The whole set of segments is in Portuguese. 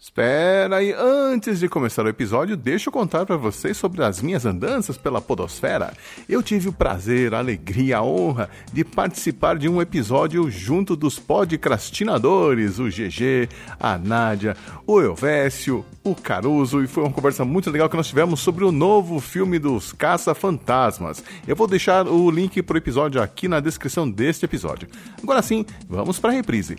Espera aí, antes de começar o episódio, deixa eu contar para vocês sobre as minhas andanças pela Podosfera. Eu tive o prazer, a alegria, a honra de participar de um episódio junto dos podcastinadores, o GG, a Nádia, o Elvésio, o Caruso, e foi uma conversa muito legal que nós tivemos sobre o novo filme dos Caça-Fantasmas. Eu vou deixar o link pro episódio aqui na descrição deste episódio. Agora sim, vamos para a reprise.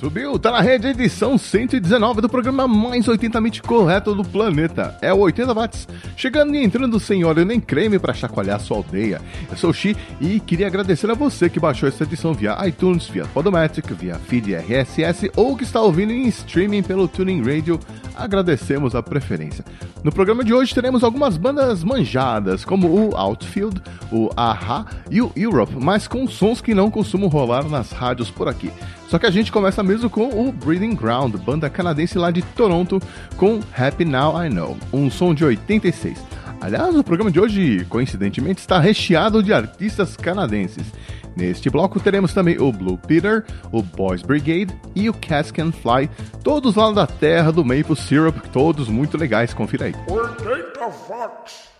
Subiu, tá na rede, edição 119 do programa mais 80mente correto do planeta. É o 80 watts, chegando e entrando sem óleo nem creme para chacoalhar sua aldeia. Eu sou o Xi e queria agradecer a você que baixou essa edição via iTunes, via Podomatic, via Feed RSS ou que está ouvindo em streaming pelo Tuning Radio. Agradecemos a preferência. No programa de hoje teremos algumas bandas manjadas, como o Outfield, o Aha e o Europe, mas com sons que não costumam rolar nas rádios por aqui. Só que a gente começa mesmo com o Breeding Ground, banda canadense lá de Toronto, com Happy Now I Know, um som de 86. Aliás, o programa de hoje, coincidentemente, está recheado de artistas canadenses. Neste bloco teremos também o Blue Peter, o Boys Brigade e o Cask and Fly, todos lá da terra do Maple Syrup, todos muito legais, confira aí. 80 watts.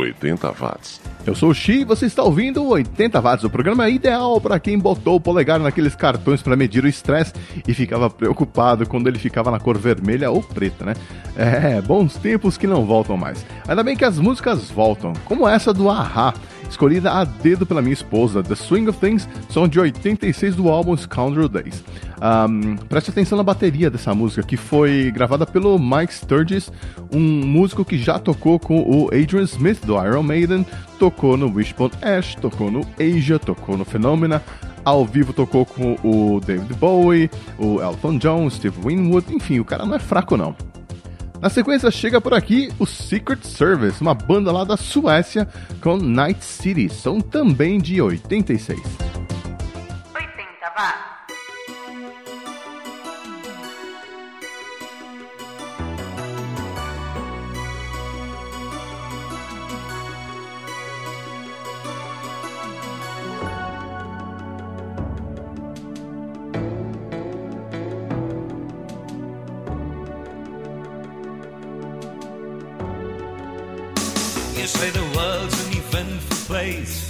80 watts. Eu sou o Xi e você está ouvindo o 80 watts, o programa ideal para quem botou o polegar naqueles cartões para medir o estresse e ficava preocupado quando ele ficava na cor vermelha ou preta, né? É, bons tempos que não voltam mais. Ainda bem que as músicas voltam, como essa do Ahá, escolhida a dedo pela minha esposa, The Swing of Things, são de 86 do álbum Scoundrel Days. Um, preste atenção na bateria dessa música, que foi gravada pelo Mike Sturgis, um músico que já tocou com o Adrian Smith do Iron Maiden, tocou no Wishbone Ash, tocou no Asia, tocou no Phenomena, ao vivo tocou com o David Bowie, o Elton John, Steve Winwood, enfim, o cara não é fraco não. Na sequência chega por aqui o Secret Service, uma banda lá da Suécia com Night City, são também de 86. 80 watts. face.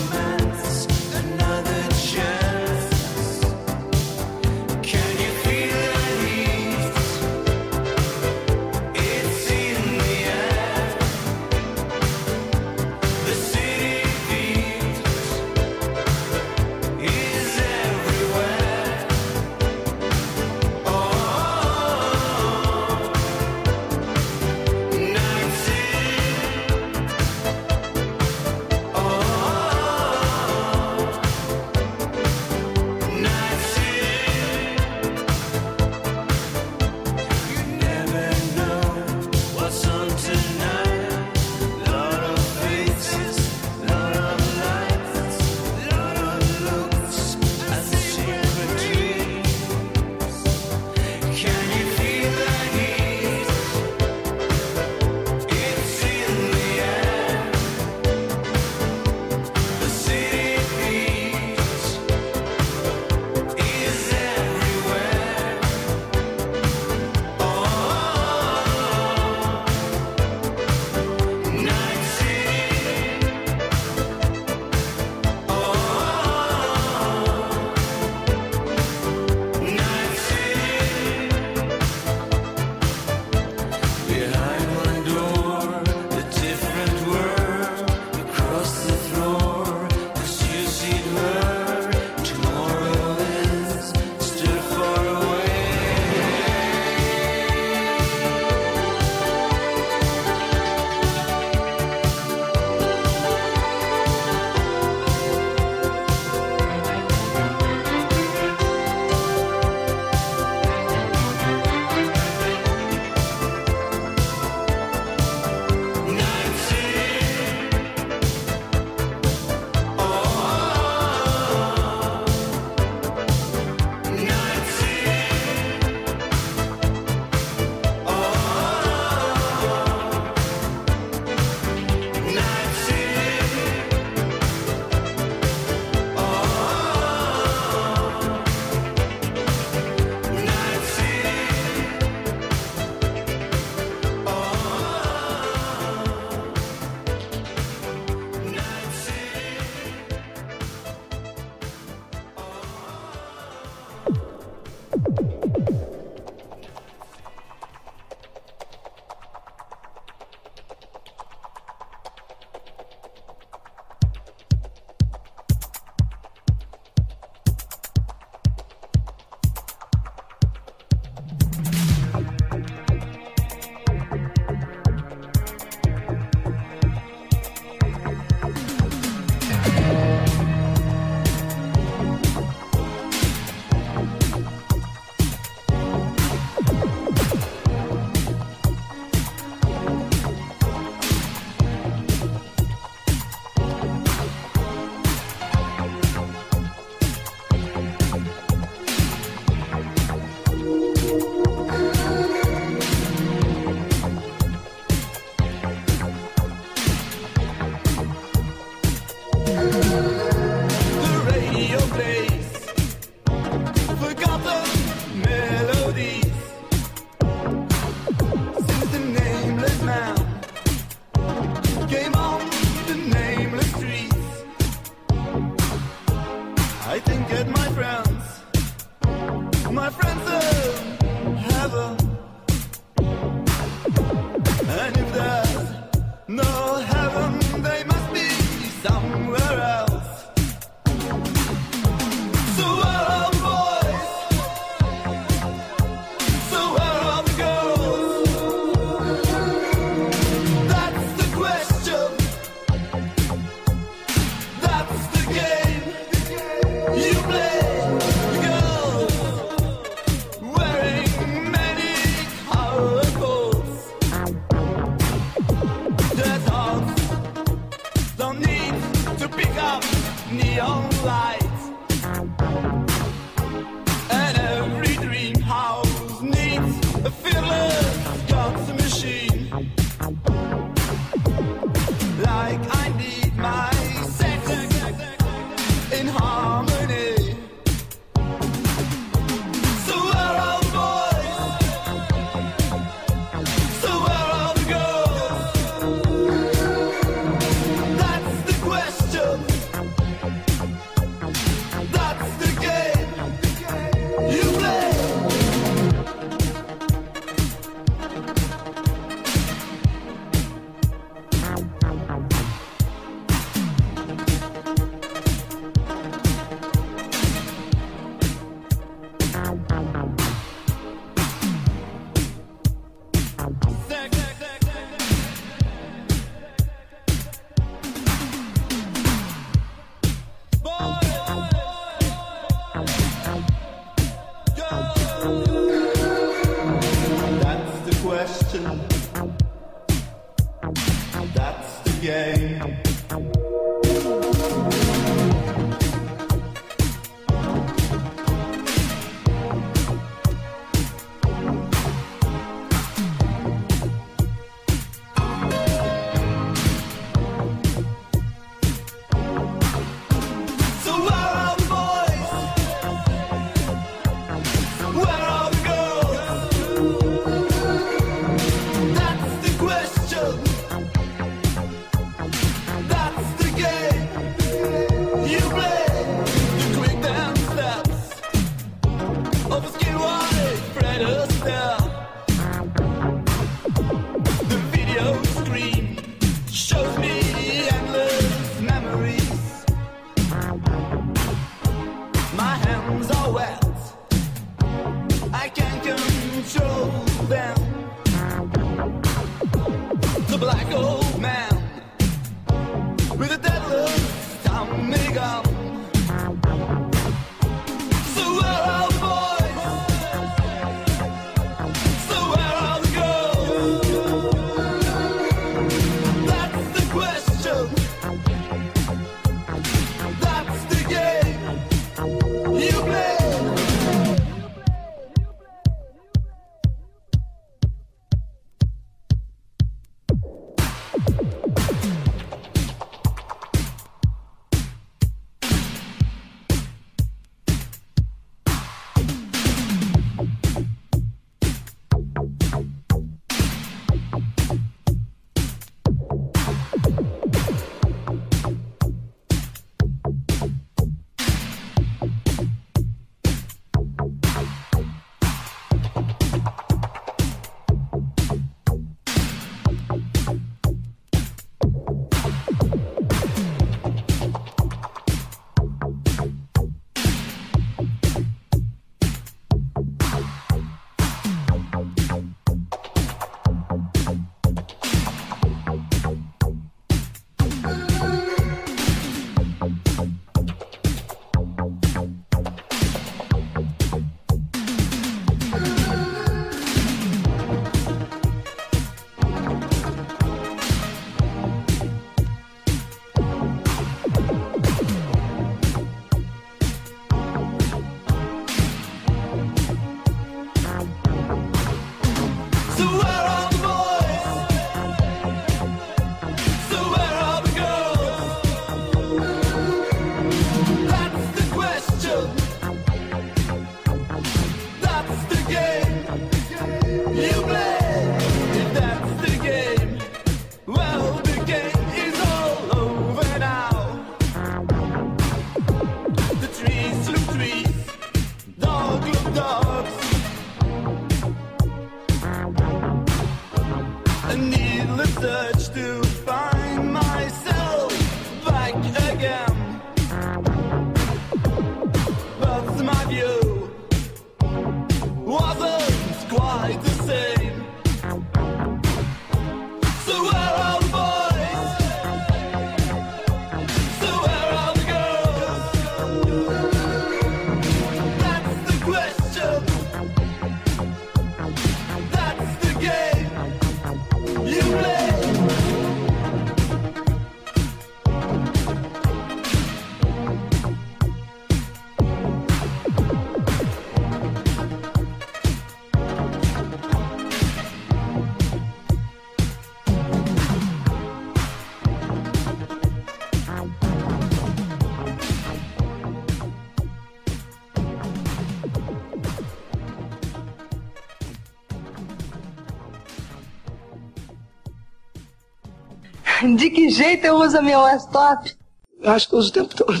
Jeito eu uso a minha laptop? Eu acho que eu uso o tempo todo.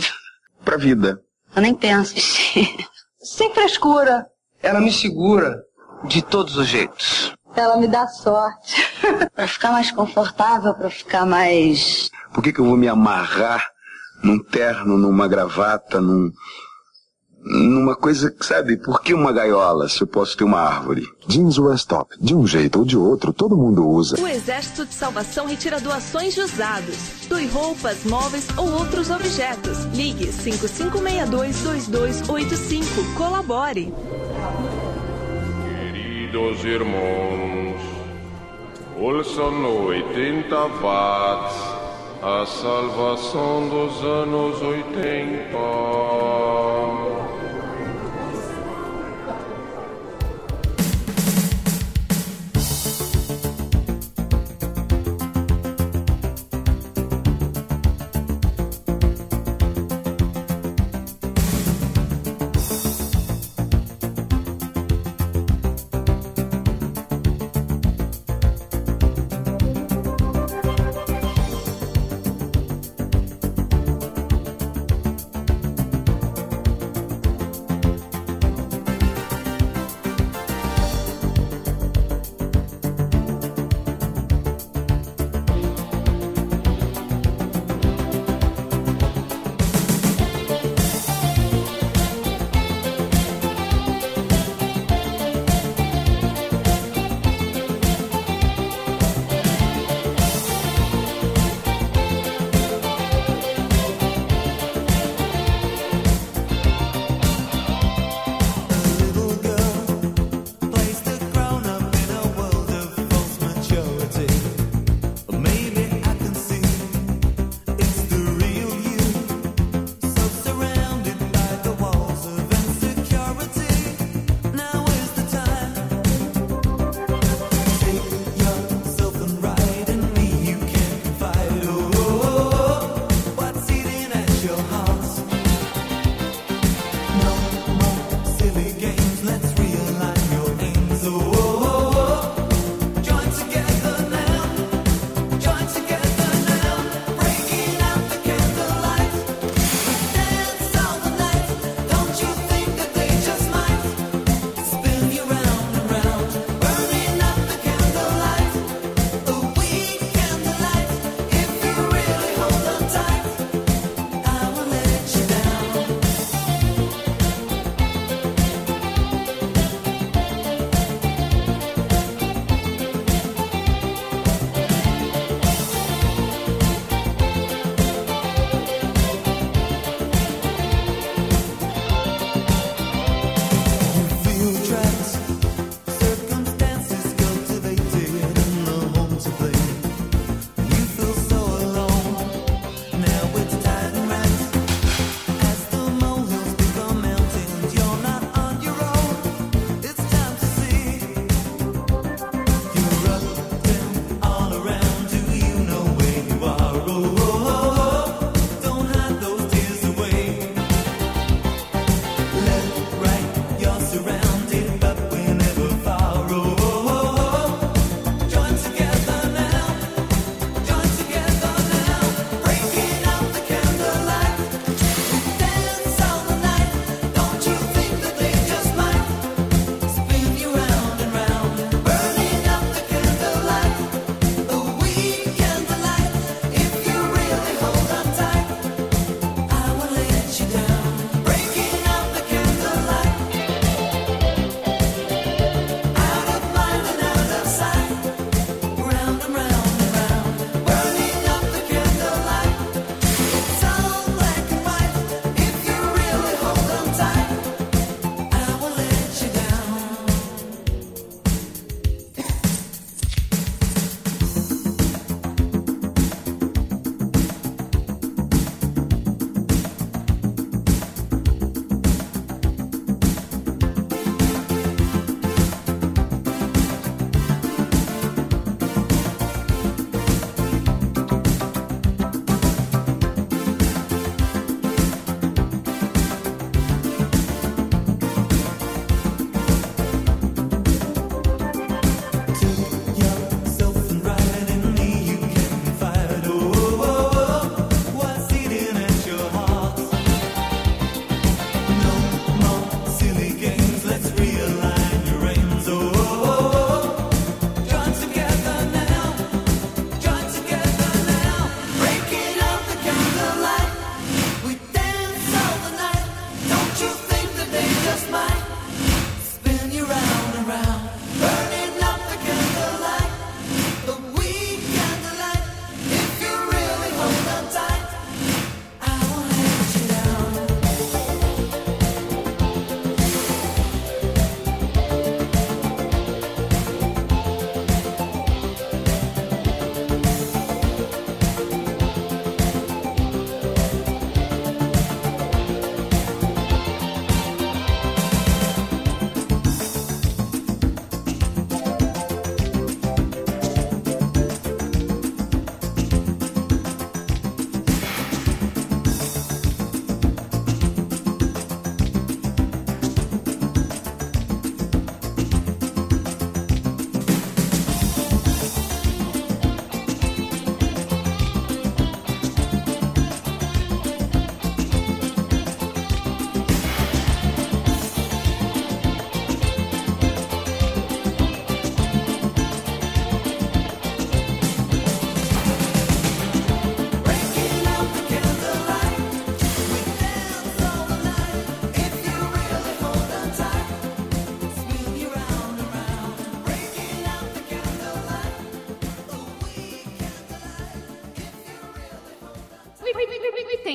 Pra vida. Eu nem penso. Sem frescura. Ela me segura de todos os jeitos. Ela me dá sorte. pra ficar mais confortável, pra ficar mais. Por que, que eu vou me amarrar num terno, numa gravata, num. Numa coisa que, sabe, por que uma gaiola se eu posso ter uma árvore? Jeans Westop. De um jeito ou de outro, todo mundo usa. O Exército de Salvação retira doações de usados. Doe roupas, móveis ou outros objetos. Ligue 5562-2285. Colabore. Queridos irmãos, ouçam 80 watts, a salvação dos anos 80.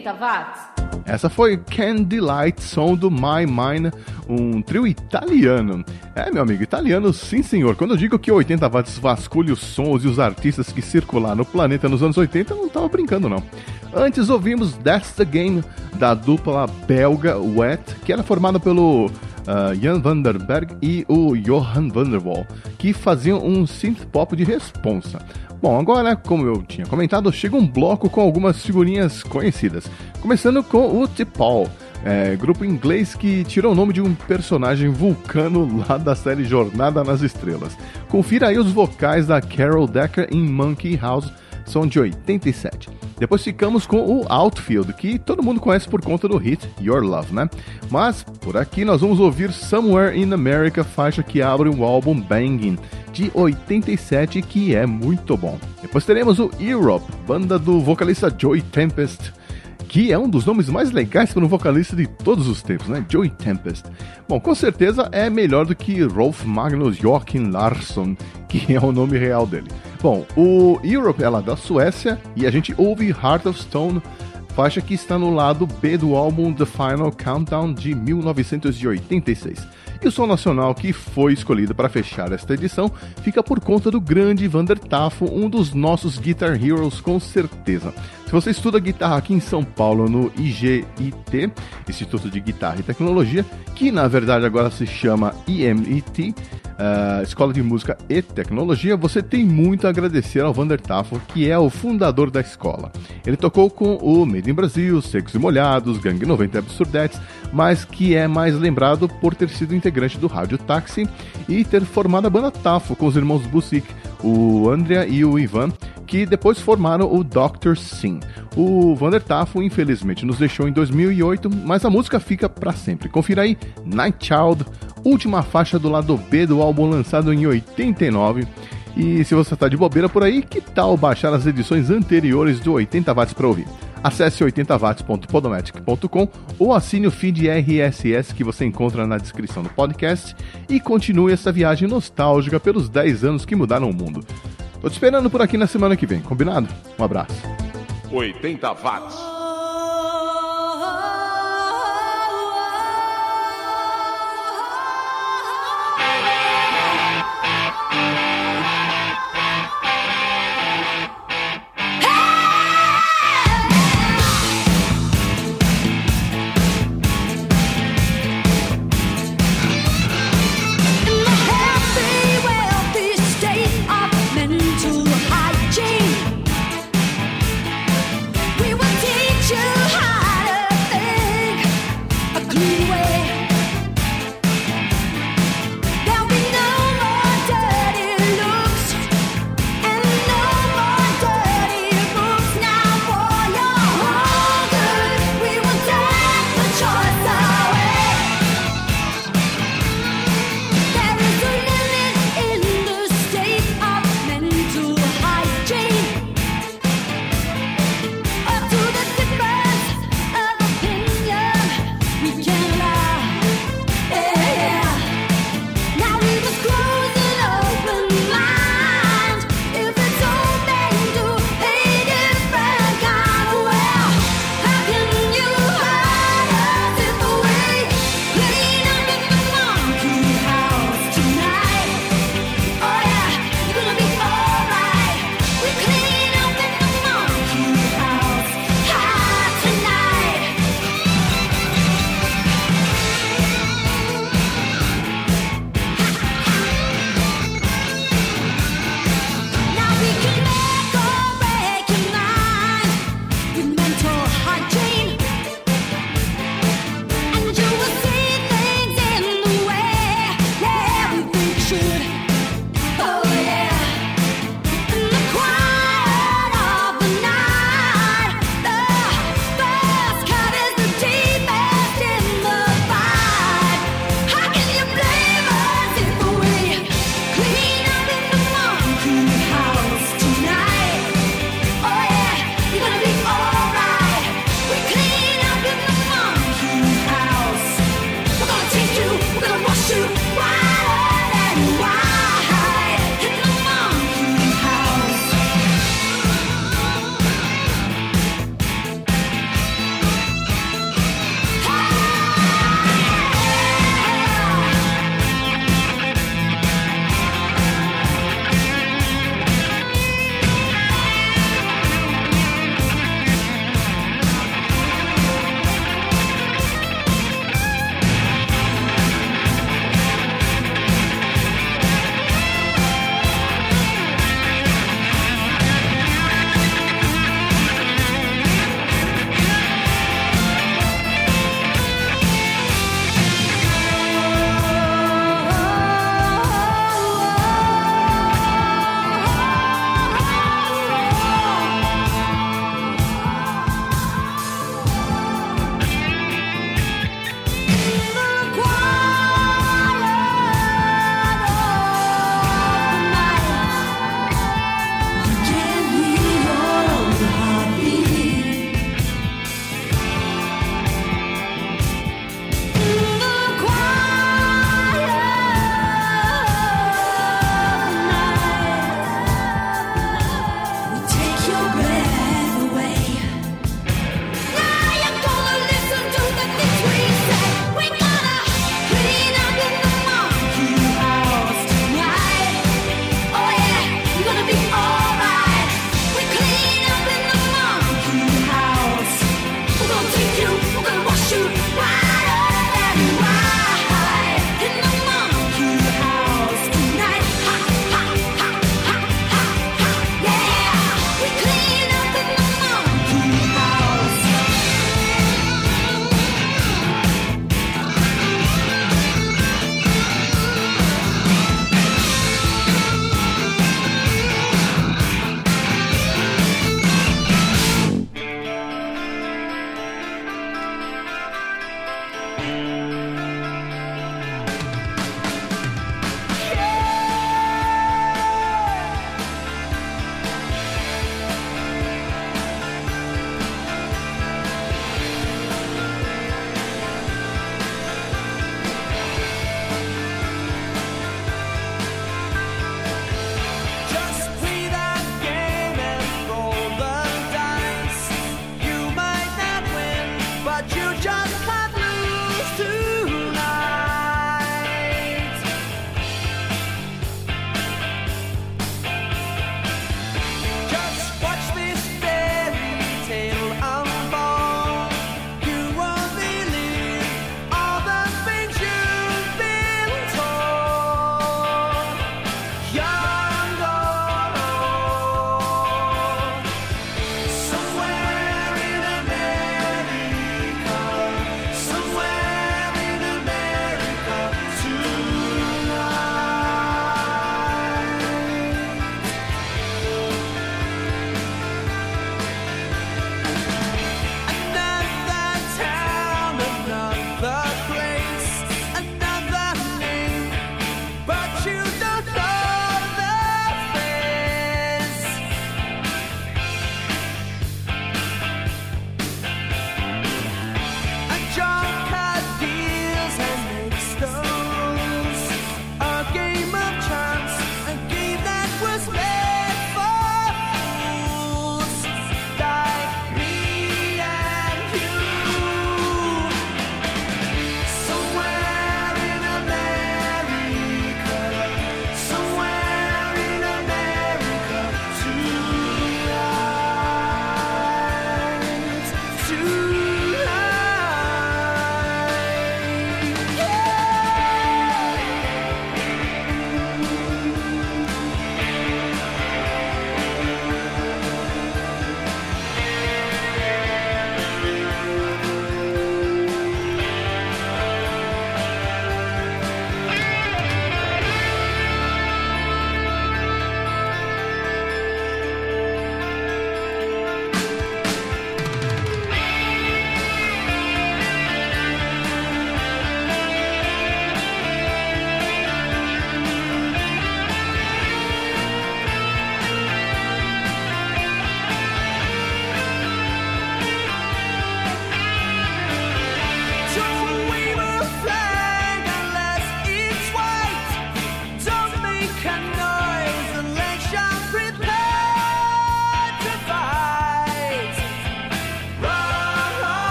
80 watts. Essa foi Candlelight, som do My Mind, um trio italiano. É, meu amigo, italiano sim senhor. Quando eu digo que 80 watts vasculha os sons e os artistas que circularam no planeta nos anos 80, eu não tava brincando não. Antes ouvimos That's the Game, da dupla belga Wet, que era formada pelo uh, Jan Vanderberg e o Johan Vanderwall, que faziam um synth pop de responsa. Bom, agora, como eu tinha comentado, chega um bloco com algumas figurinhas conhecidas. Começando com o T-Paul, é, grupo inglês que tirou o nome de um personagem vulcano lá da série Jornada nas Estrelas. Confira aí os vocais da Carol Decker em Monkey House, são de 87. Depois ficamos com o Outfield, que todo mundo conhece por conta do hit Your Love, né? Mas por aqui nós vamos ouvir Somewhere in America, faixa que abre o álbum Banging, de 87, que é muito bom. Depois teremos o Europe, banda do vocalista Joey Tempest, que é um dos nomes mais legais para um vocalista de todos os tempos, né? Joey Tempest. Bom, com certeza é melhor do que Rolf Magnus Joachim Larsson, que é o nome real dele. Bom, o Europe é da Suécia e a gente ouve Heart of Stone, faixa que está no lado B do álbum The Final Countdown de 1986. E o som nacional que foi escolhido para fechar esta edição fica por conta do grande Vander Tafo, um dos nossos Guitar Heroes com certeza. Se você estuda guitarra aqui em São Paulo no IGIT, Instituto de Guitarra e Tecnologia, que na verdade agora se chama IMIT, uh, Escola de Música e Tecnologia, você tem muito a agradecer ao Vander Tafo, que é o fundador da escola. Ele tocou com o Made in Brasil, Secos e Molhados, Gangue 90 e Absurdetes, mas que é mais lembrado por ter sido integrante do Rádio Táxi e ter formado a banda Tafo com os irmãos Busic, o Andrea e o Ivan, que depois formaram o Dr. Sim. O Vander Tafo, infelizmente, nos deixou em 2008, mas a música fica para sempre. Confira aí Night Child, última faixa do lado B do álbum lançado em 89. E se você está de bobeira por aí, que tal baixar as edições anteriores do 80 watts para ouvir? Acesse 80watts.podomatic.com ou assine o feed RSS que você encontra na descrição do podcast e continue essa viagem nostálgica pelos 10 anos que mudaram o mundo. Tô te esperando por aqui na semana que vem, combinado? Um abraço. 80 watts.